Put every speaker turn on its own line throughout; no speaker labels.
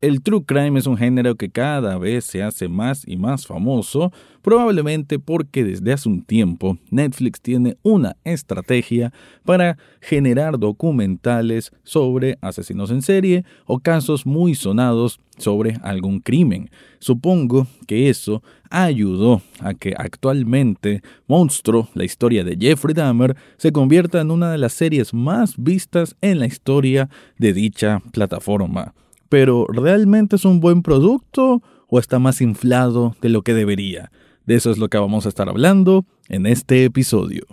El true crime es un género que cada vez se hace más y más famoso, probablemente porque desde hace un tiempo Netflix tiene una estrategia para generar documentales sobre asesinos en serie o casos muy sonados sobre algún crimen. Supongo que eso ayudó a que actualmente Monstruo, la historia de Jeffrey Dahmer, se convierta en una de las series más vistas en la historia de dicha plataforma pero ¿realmente es un buen producto o está más inflado de lo que debería? De eso es lo que vamos a estar hablando en este episodio.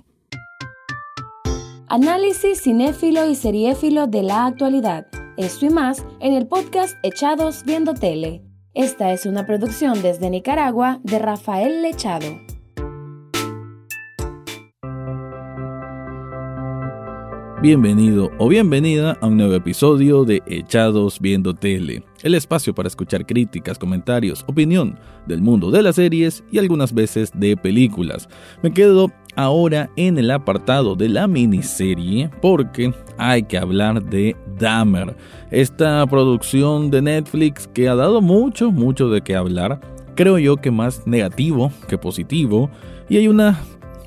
Análisis cinéfilo y seriéfilo de la actualidad. Esto y más en el podcast Echados Viendo Tele. Esta es una producción desde Nicaragua de Rafael Lechado.
Bienvenido o bienvenida a un nuevo episodio de Echados Viendo Tele, el espacio para escuchar críticas, comentarios, opinión del mundo de las series y algunas veces de películas. Me quedo ahora en el apartado de la miniserie porque hay que hablar de Dahmer, esta producción de Netflix que ha dado mucho, mucho de qué hablar. Creo yo que más negativo que positivo y hay una,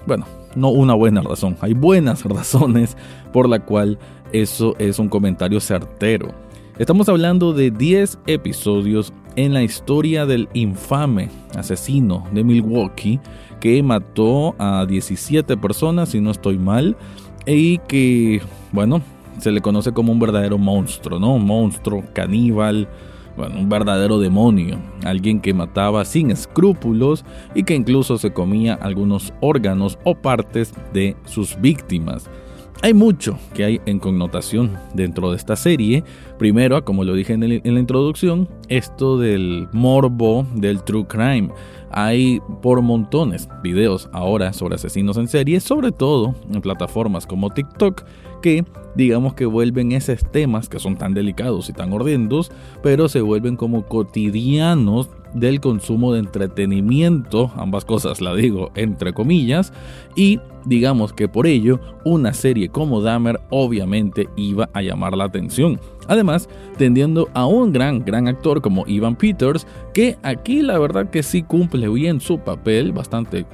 bueno, no una buena razón, hay buenas razones por la cual eso es un comentario certero. Estamos hablando de 10 episodios en la historia del infame asesino de Milwaukee que mató a 17 personas, si no estoy mal, y que, bueno, se le conoce como un verdadero monstruo, ¿no? Un monstruo caníbal, bueno, un verdadero demonio, alguien que mataba sin escrúpulos y que incluso se comía algunos órganos o partes de sus víctimas. Hay mucho que hay en connotación dentro de esta serie. Primero, como lo dije en, la introducción, esto del morbo del true crime. Hay por montones videos ahora sobre asesinos en serie, sobre todo en plataformas como TikTok, que digamos que vuelven esos temas que son tan delicados y tan horrendos, pero se vuelven como cotidianos del consumo de entretenimiento, ambas cosas la digo entre comillas, y digamos que por ello una serie como Dahmer obviamente iba a llamar la atención. Además, tendiendo a un gran, gran actor como Ivan Peters, que aquí la verdad que sí cumple bien su papel, bastante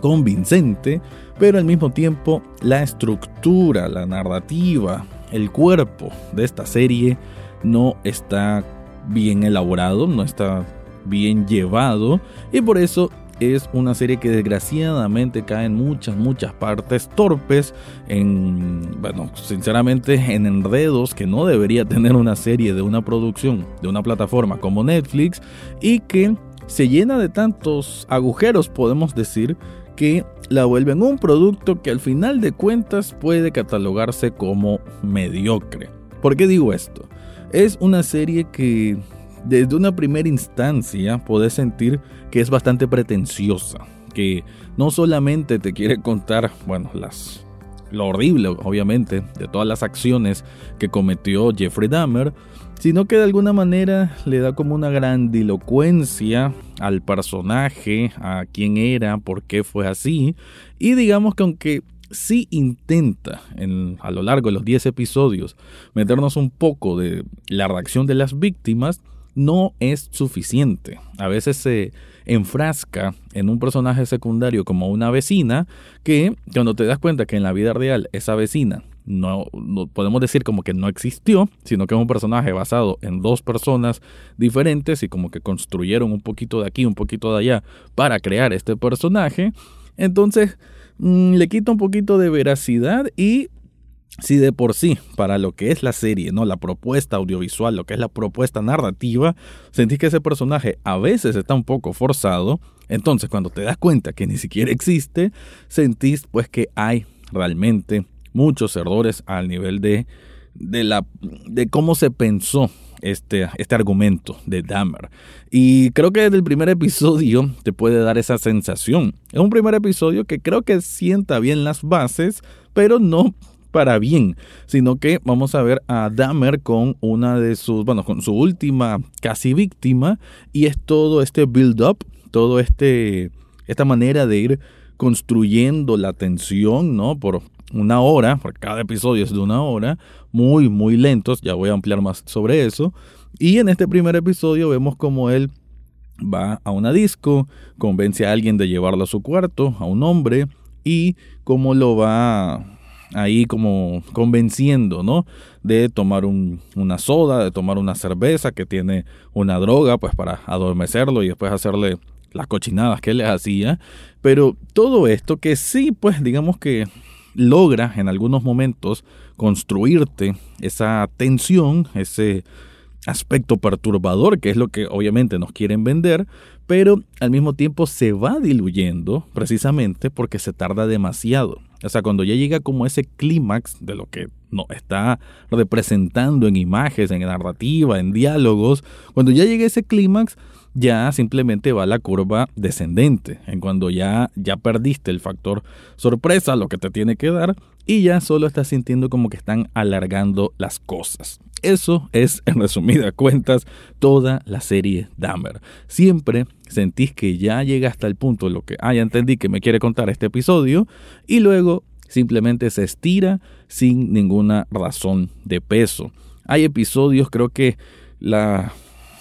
convincente, pero al mismo tiempo la estructura, la narrativa, el cuerpo de esta serie no está bien elaborado, no está bien llevado y por eso es una serie que desgraciadamente cae en muchas, muchas partes torpes, en, bueno, sinceramente en enredos que no debería tener una serie de una producción de una plataforma como Netflix y que se llena de tantos agujeros, podemos decir, que la vuelven un producto que al final de cuentas puede catalogarse como mediocre. ¿Por qué digo esto? Es una serie que desde una primera instancia puedes sentir que es bastante pretenciosa, que no solamente te quiere contar, bueno, las lo horrible, obviamente, de todas las acciones que cometió Jeffrey Dahmer, sino que de alguna manera le da como una grandilocuencia al personaje, a quién era, por qué fue así, y digamos que aunque sí intenta en, a lo largo de los 10 episodios meternos un poco de la reacción de las víctimas, no es suficiente. A veces se enfrasca en un personaje secundario como una vecina que cuando te das cuenta que en la vida real esa vecina no, podemos decir como que no existió, sino que es un personaje basado en dos personas diferentes y como que construyeron un poquito de aquí, un poquito de allá para crear este personaje. Entonces mm, le quita un poquito de veracidad y si de por sí, para lo que es la serie, ¿no? La propuesta audiovisual, lo que es la propuesta narrativa, sentís que ese personaje a veces está un poco forzado, entonces cuando te das cuenta que ni siquiera existe, sentís pues que hay realmente muchos errores al nivel de, de, la, de cómo se pensó este, este argumento de Dahmer. Y creo que desde el primer episodio te puede dar esa sensación. Es un primer episodio que creo que sienta bien las bases, pero no para bien, sino que vamos a ver a Dahmer con una de sus, bueno, con su última casi víctima y es todo este build up, todo este esta manera de ir construyendo la tensión, ¿no? Por una hora, porque cada episodio es de una hora, muy, muy lentos, ya voy a ampliar más sobre eso, Y en este primer episodio vemos como él va a una disco, convence a alguien de llevarlo a su cuarto, a un hombre, y cómo lo va ahí como convenciendo, ¿no? De tomar una soda, de tomar una cerveza que tiene una droga, pues para adormecerlo y después hacerle las cochinadas que les hacía. Pero todo esto que sí, pues digamos que logra en algunos momentos construirte esa tensión, ese aspecto perturbador, que es lo que obviamente nos quieren vender, pero al mismo tiempo se va diluyendo precisamente porque se tarda demasiado. O sea, cuando ya llega como ese clímax de lo que no está representando en imágenes, en narrativa, en diálogos, cuando ya llega ese clímax, ya simplemente va la curva descendente, en cuando ya, ya perdiste el factor sorpresa, lo que te tiene que dar, y ya solo estás sintiendo como que están alargando las cosas. Eso es, en resumidas cuentas, toda la serie Dahmer. Siempre sentís que ya llega hasta el punto de lo que, ah, ya entendí que me quiere contar este episodio, y luego simplemente se estira sin ninguna razón de peso. Hay episodios, creo que la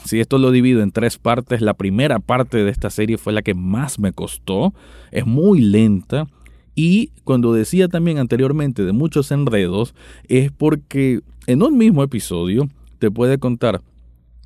si esto lo divido en tres partes, la primera parte de esta serie fue la que más me costó. Es muy lenta. Y cuando decía también anteriormente de muchos enredos, es porque en un mismo episodio te puede contar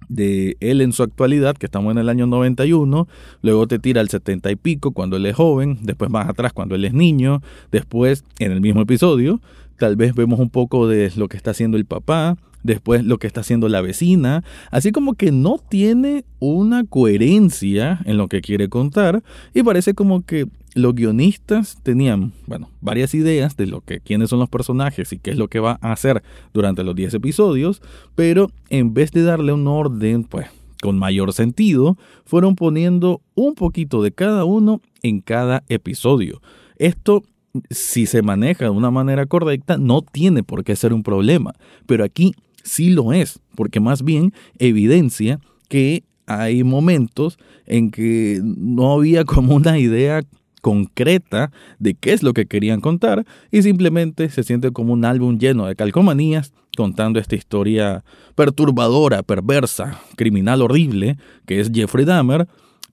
de él en su actualidad, que estamos en el año 91, luego te tira al 70 y pico cuando él es joven, después más atrás cuando él es niño, después en el mismo episodio, tal vez vemos un poco de lo que está haciendo el papá, después lo que está haciendo la vecina, así como que no tiene una coherencia en lo que quiere contar y parece como que los guionistas tenían, bueno, varias ideas de lo que quiénes son los personajes y qué es lo que va a hacer durante los 10 episodios, pero en vez de darle un orden, pues con mayor sentido, fueron poniendo un poquito de cada uno en cada episodio. Esto si se maneja de una manera correcta, no tiene por qué ser un problema. Pero aquí sí lo es, porque más bien evidencia que hay momentos en que no había como una idea concreta de qué es lo que querían contar y simplemente se siente como un álbum lleno de calcomanías contando esta historia perturbadora, perversa, criminal horrible que es Jeffrey Dahmer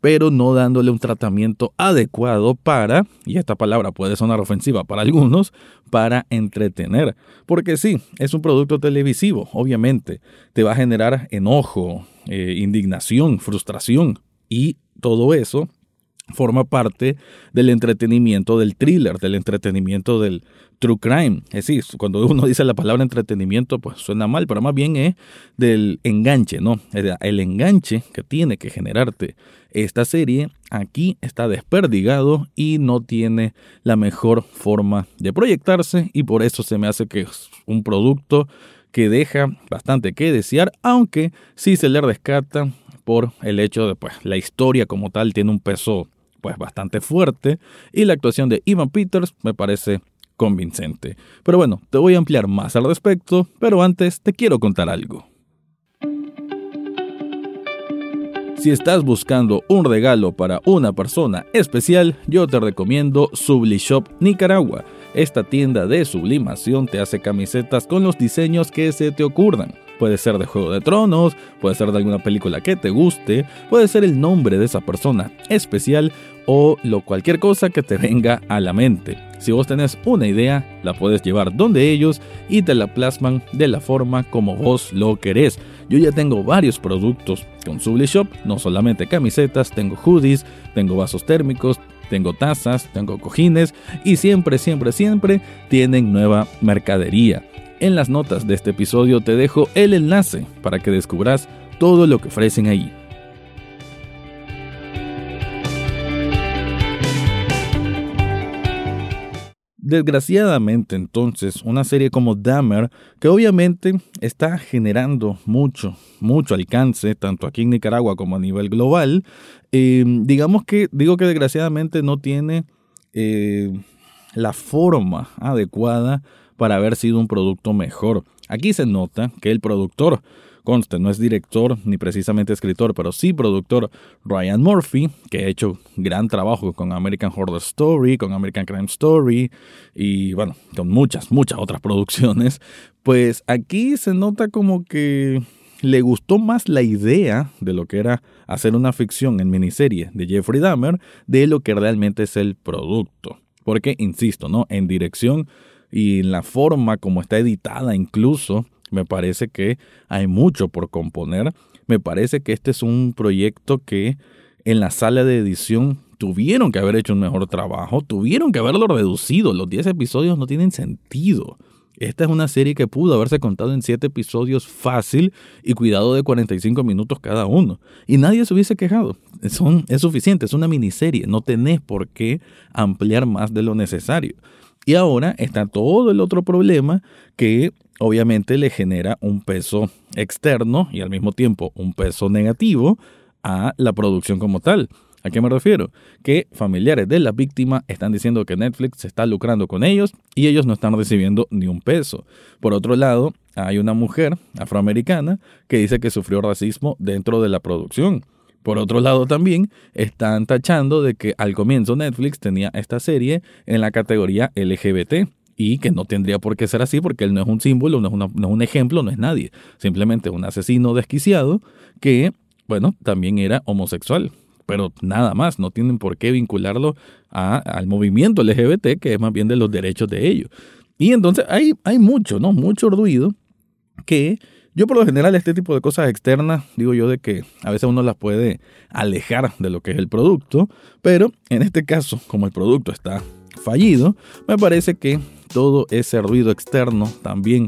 pero no dándole un tratamiento adecuado para, y esta palabra puede sonar ofensiva para algunos, para entretener. Porque sí, es un producto televisivo, obviamente. Te va a generar enojo, eh, indignación, frustración y todo eso forma parte del entretenimiento del thriller, del entretenimiento del true crime. Es decir, cuando uno dice la palabra entretenimiento, pues suena mal, pero más bien es del enganche, ¿no? El enganche que tiene que generarte esta serie aquí está desperdigado y no tiene la mejor forma de proyectarse y por eso se me hace que es un producto que deja bastante que desear, aunque sí se le rescata por el hecho de pues la historia como tal tiene un peso pues bastante fuerte y la actuación de Ivan Peters me parece convincente. Pero bueno, te voy a ampliar más al respecto, pero antes te quiero contar algo. Si estás buscando un regalo para una persona especial, yo te recomiendo Sublishop Nicaragua. Esta tienda de sublimación te hace camisetas con los diseños que se te ocurran. Puede ser de Juego de Tronos, puede ser de alguna película que te guste, puede ser el nombre de esa persona especial o lo cualquier cosa que te venga a la mente. Si vos tenés una idea, la puedes llevar donde ellos y te la plasman de la forma como vos lo querés. Yo ya tengo varios productos con Subli Shop, no solamente camisetas, tengo hoodies, tengo vasos térmicos, tengo tazas, tengo cojines y siempre, siempre, siempre tienen nueva mercadería. En las notas de este episodio te dejo el enlace para que descubras todo lo que ofrecen ahí. Desgraciadamente entonces, una serie como Dahmer, que obviamente está generando mucho, mucho alcance, tanto aquí en Nicaragua como a nivel global, eh, digamos que, digo que desgraciadamente no tiene eh, la forma adecuada para haber sido un producto mejor. Aquí se nota que el productor Conste, no es director ni precisamente escritor, pero sí productor Ryan Murphy, que ha hecho gran trabajo con American Horror Story, con American Crime Story y bueno, con muchas, muchas otras producciones. Pues aquí se nota como que le gustó más la idea de lo que era hacer una ficción en miniserie de Jeffrey Dahmer de lo que realmente es el producto. Porque, insisto, ¿no? En dirección y en la forma como está editada incluso, me parece que hay mucho por componer. Me parece que este es un proyecto que en la sala de edición tuvieron que haber hecho un mejor trabajo, tuvieron que haberlo reducido. Los 10 episodios no tienen sentido. Esta es una serie que pudo haberse contado en 7 episodios fácil y cuidado de 45 minutos cada uno. Y nadie se hubiese quejado. Es suficiente, es una miniserie. No tenés por qué ampliar más de lo necesario. Y ahora está todo el otro problema que obviamente le genera un peso externo y al mismo tiempo un peso negativo a la producción como tal. ¿A qué me refiero? Que familiares de la víctima están diciendo que Netflix se está lucrando con ellos y ellos no están recibiendo ni un peso. Por otro lado, hay una mujer afroamericana que dice que sufrió racismo dentro de la producción. Por otro lado también están tachando de que al comienzo Netflix tenía esta serie en la categoría LGBT y que no tendría por qué ser así porque él no es un símbolo, no es, no es un ejemplo, no es nadie. Simplemente un asesino desquiciado que, bueno, también era homosexual pero nada más, no tienen por qué vincularlo al movimiento LGBT, que es más bien de los derechos de ellos. Y entonces hay, hay mucho, ¿no? Mucho ruido que yo por lo general este tipo de cosas externas, digo yo de que a veces uno las puede alejar de lo que es el producto, pero en este caso, como el producto está fallido, me parece que todo ese ruido externo también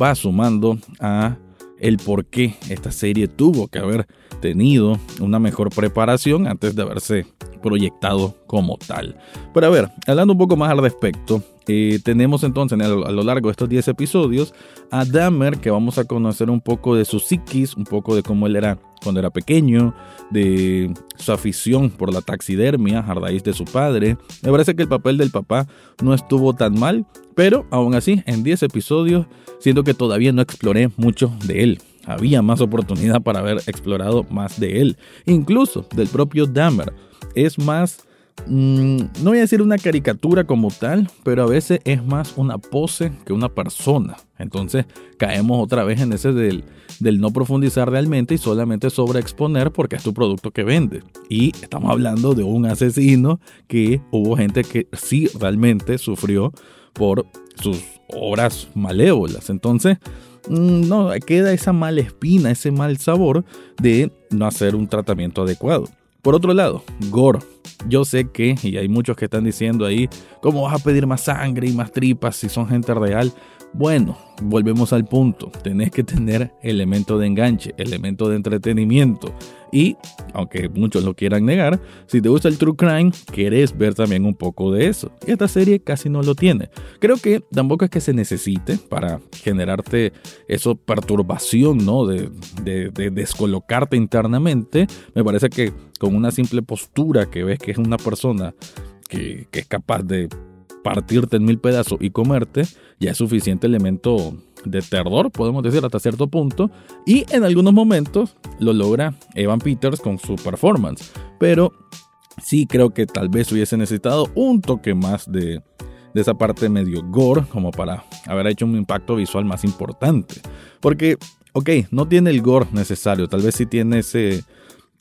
va sumando a el por qué esta serie tuvo que haber tenido una mejor preparación antes de haberse proyectado como tal. Pero a ver, hablando un poco más al respecto, eh, tenemos entonces a lo largo de estos 10 episodios a Dahmer que vamos a conocer un poco de su psiquis, un poco de cómo él era cuando era pequeño, de su afición por la taxidermia a raíz de su padre. Me parece que el papel del papá no estuvo tan mal, pero aún así en 10 episodios siento que todavía no exploré mucho de él había más oportunidad para haber explorado más de él, incluso del propio Dahmer. Es más, mm, no voy a decir una caricatura como tal, pero a veces es más una pose que una persona. Entonces caemos otra vez en ese del, del no profundizar realmente y solamente sobreexponer porque es tu producto que vende. Y estamos hablando de un asesino que hubo gente que sí realmente sufrió por sus obras malévolas. Entonces, Mm, no, queda esa mala espina, ese mal sabor de no hacer un tratamiento adecuado. Por otro lado, gore. Yo sé que, y hay muchos que están diciendo ahí, ¿cómo vas a pedir más sangre y más tripas si son gente real? Bueno, volvemos al punto. Tenés que tener elemento de enganche, elemento de entretenimiento. Y, aunque muchos lo quieran negar, si te gusta el true crime, querés ver también un poco de eso. Y esta serie casi no lo tiene. Creo que tampoco es que se necesite para generarte esa perturbación, ¿no? De, descolocarte internamente. Me parece que con una simple postura que ves que es una persona que, que es capaz de partirte en mil pedazos y comerte, ya es suficiente elemento de terror, podemos decir, hasta cierto punto. Y en algunos momentos lo logra Evan Peters con su performance. Pero sí creo que tal vez hubiese necesitado un toque más de, de esa parte medio gore, como para haber hecho un impacto visual más importante. Porque, ok, no tiene el gore necesario, tal vez sí tiene ese,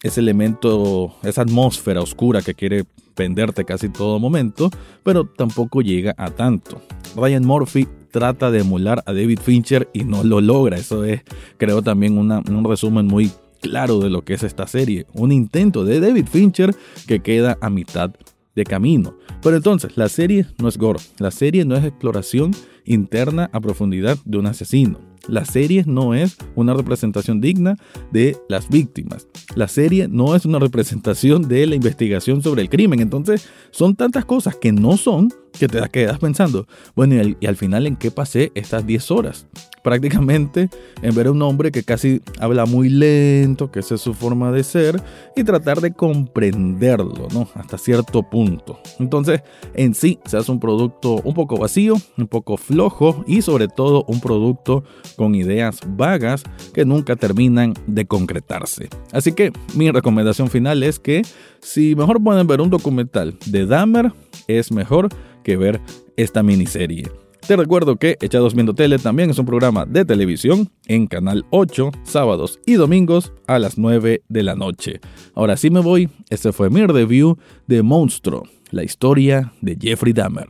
ese elemento, esa atmósfera oscura que quiere venderte casi todo momento, pero tampoco llega a tanto. Ryan Murphy trata de emular a David Fincher y no lo logra. Eso es, creo, también un resumen muy claro de lo que es esta serie. Un intento de David Fincher que queda a mitad de camino. Pero entonces, la serie no es gore, la serie no es exploración interna a profundidad de un asesino. La serie no es una representación digna de las víctimas. La serie no es una representación de la investigación sobre el crimen. Entonces, son tantas cosas que no son que te quedas pensando, bueno, y al, final en qué pasé estas 10 horas? Prácticamente en ver a un hombre que casi habla muy lento, que esa es su forma de ser, y tratar de comprenderlo, ¿no? Hasta cierto punto. Entonces, en sí se hace un producto un poco vacío, un poco flojo y sobre todo un producto con ideas vagas que nunca terminan de concretarse. Así que mi recomendación final es que si mejor pueden ver un documental de Dahmer, es mejor que ver esta miniserie. Te recuerdo que Echados Viendo Tele también es un programa de televisión en Canal 8, sábados y domingos a las 9 de la noche. Ahora sí me voy, este fue mi review de Monstruo, la historia de Jeffrey Dahmer.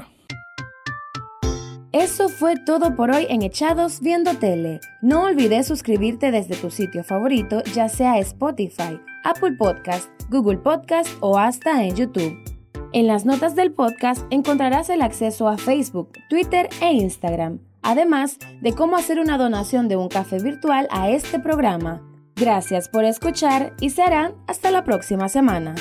Eso fue todo por hoy en Echados Viendo Tele. No olvides suscribirte desde tu sitio favorito, ya sea Spotify, Apple Podcast, Google Podcast o hasta en YouTube. En las notas del podcast encontrarás el acceso a Facebook, Twitter e Instagram, además de cómo hacer una donación de un café virtual a este programa. Gracias por escuchar y serán hasta la próxima semana.